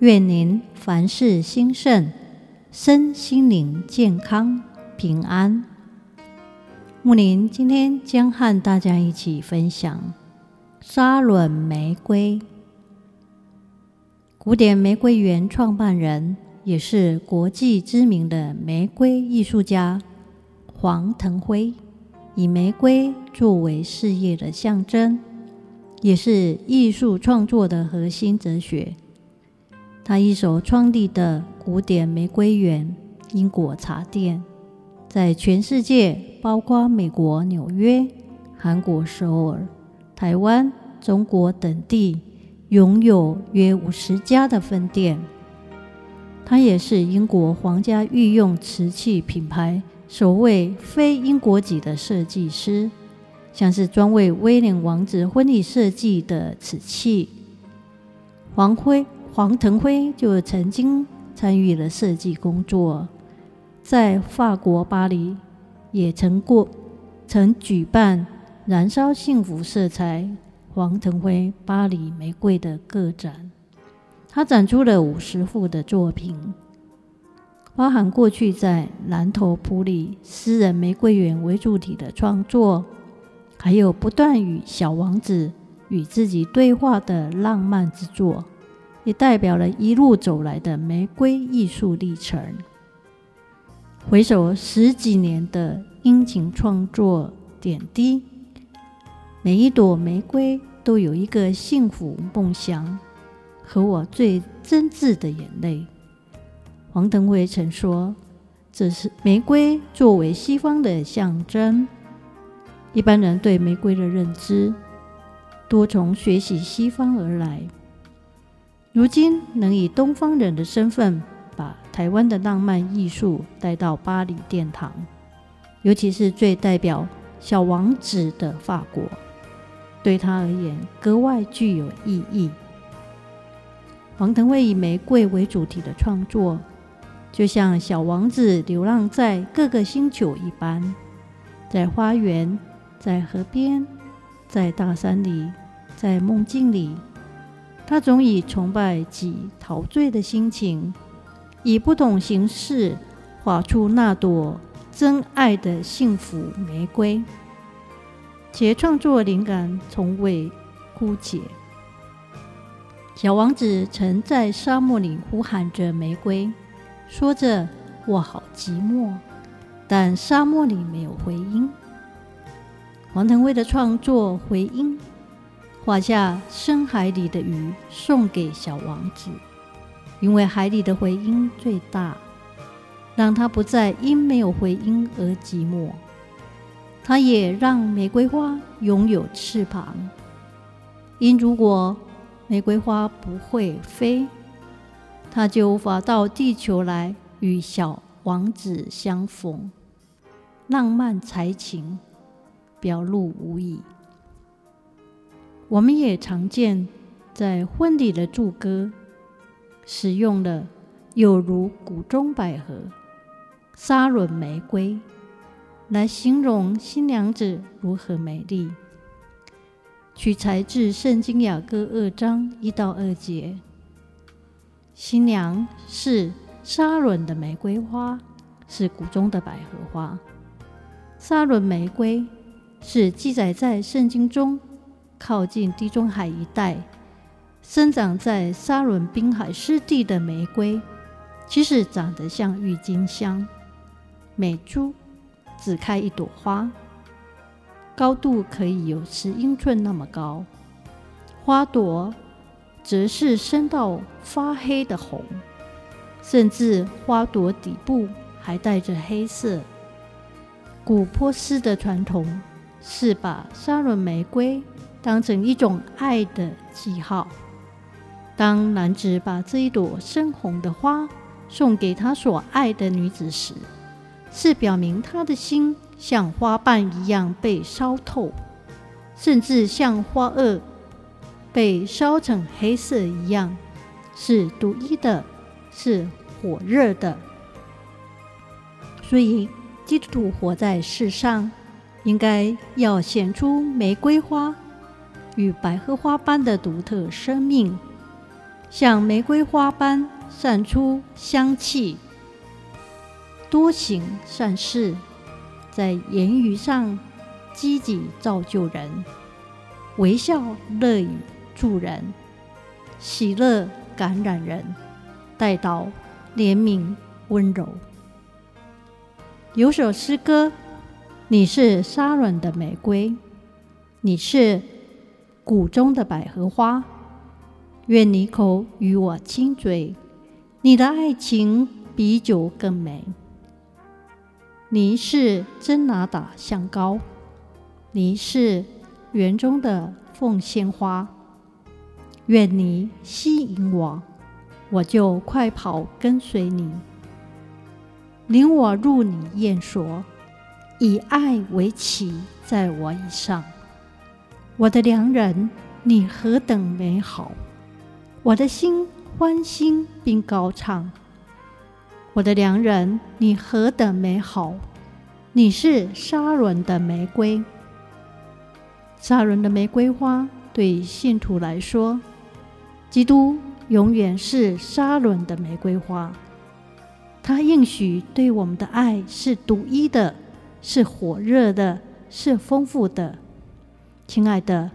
愿您凡事兴盛，身心灵健康平安。木林今天将和大家一起分享沙伦玫瑰。古典玫瑰园创办人，也是国际知名的玫瑰艺术家黄腾辉，以玫瑰作为事业的象征，也是艺术创作的核心哲学。他一手创立的古典玫瑰园英国茶店，在全世界，包括美国纽约、韩国首尔、台湾、中国等地，拥有约五十家的分店。他也是英国皇家御用瓷器品牌首位非英国籍的设计师，像是专为威廉王子婚礼设计的瓷器，黄辉。黄腾辉就曾经参与了设计工作，在法国巴黎也曾过曾举办“燃烧幸福色彩”黄腾辉巴黎玫瑰的个展。他展出了五十幅的作品，包含过去在南头普里私人玫瑰园为主体的创作，还有不断与小王子与自己对话的浪漫之作。也代表了一路走来的玫瑰艺术历程。回首十几年的殷勤创作点滴，每一朵玫瑰都有一个幸福梦想和我最真挚的眼泪。黄腾辉曾说：“这是玫瑰作为西方的象征，一般人对玫瑰的认知多从学习西方而来。”如今能以东方人的身份，把台湾的浪漫艺术带到巴黎殿堂，尤其是最代表小王子的法国，对他而言格外具有意义。黄腾辉以玫瑰为主题的创作，就像小王子流浪在各个星球一般，在花园，在河边，在大山里，在梦境里。他总以崇拜及陶醉的心情，以不同形式画出那朵真爱的幸福玫瑰，且创作灵感从未枯竭。小王子曾在沙漠里呼喊着玫瑰，说着“我好寂寞”，但沙漠里没有回音。黄腾辉的创作回音。画下深海里的鱼，送给小王子，因为海里的回音最大，让他不再因没有回音而寂寞。他也让玫瑰花拥有翅膀，因如果玫瑰花不会飞，他就无法到地球来与小王子相逢。浪漫才情表露无遗。我们也常见在婚礼的祝歌，使用了有如谷中百合、沙伦玫瑰来形容新娘子如何美丽。取材自《圣经·雅歌》二章一到二节。新娘是沙伦的玫瑰花，是谷中的百合花。沙伦玫瑰是记载在圣经中。靠近地中海一带，生长在沙伦滨海湿地的玫瑰，其实长得像郁金香，每株只开一朵花，高度可以有十英寸那么高，花朵则是深到发黑的红，甚至花朵底部还带着黑色。古波斯的传统是把沙伦玫瑰。当成一种爱的记号。当男子把这一朵深红的花送给他所爱的女子时，是表明他的心像花瓣一样被烧透，甚至像花萼被烧成黑色一样，是独一的，是火热的。所以，基督徒活在世上，应该要显出玫瑰花与百合花般的独特生命，像玫瑰花般散出香气。多行善事，在言语上积极造就人，微笑乐于助人，喜乐感染人，带到怜悯温柔。有首诗歌：“你是沙仑的玫瑰，你是谷中的百合花，愿你口与我亲嘴，你的爱情比酒更美。”你是真哪哒香膏，你是园中的凤仙花。愿你吸引我，我就快跑跟随你。领我入你宴所，以爱为旗在我以上。我的良人，你何等美好！我的心欢欣并高唱。我的良人，你何等美好！你是沙伦的玫瑰，沙伦的玫瑰花对信徒来说，基督永远是沙伦的玫瑰花。他应许对我们的爱是独一的，是火热的，是丰富的。亲爱的，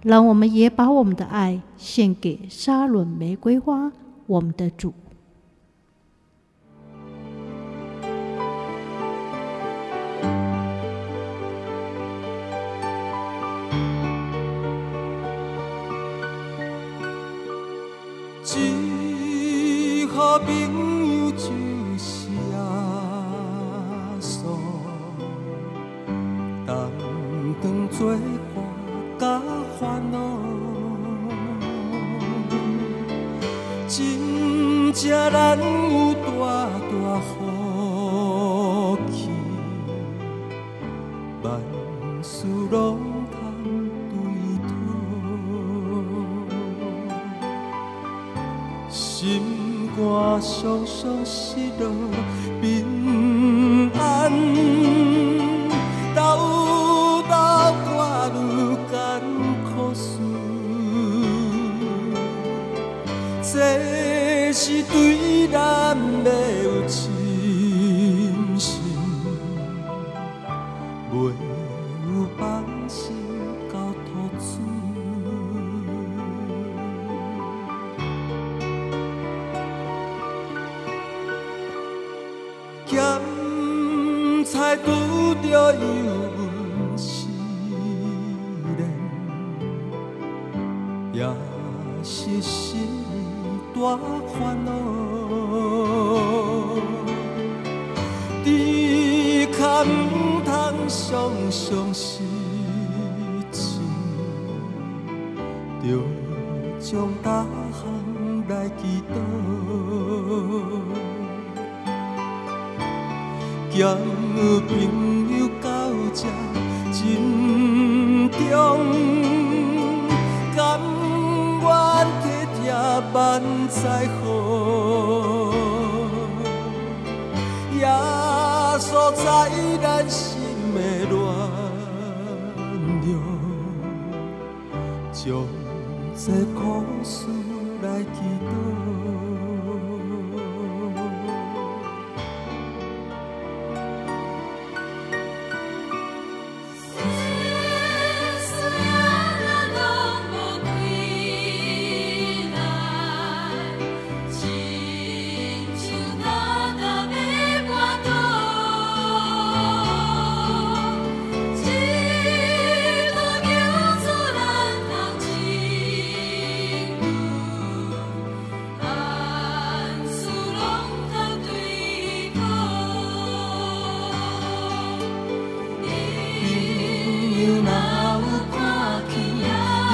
让我们也把我们的爱献给沙仑玫瑰花，我们的主。事拢。双双失落平安，斗斗挂虑艰苦事，这是对咸菜拄着油温试炼，也是心大烦恼。猪脚毋通常常失志，着将逐项来祈祷。交朋友到这珍重，甘愿体贴万载好，耶稣在咱心的暖流，将这苦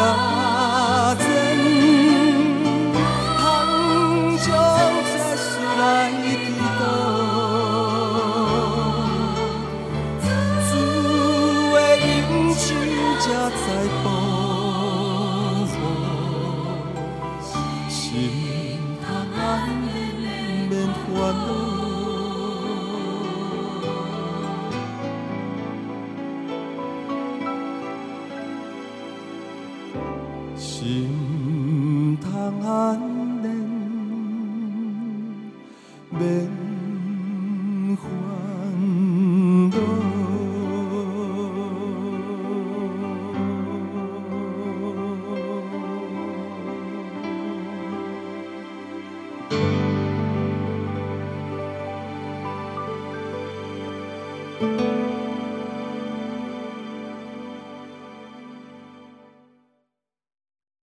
oh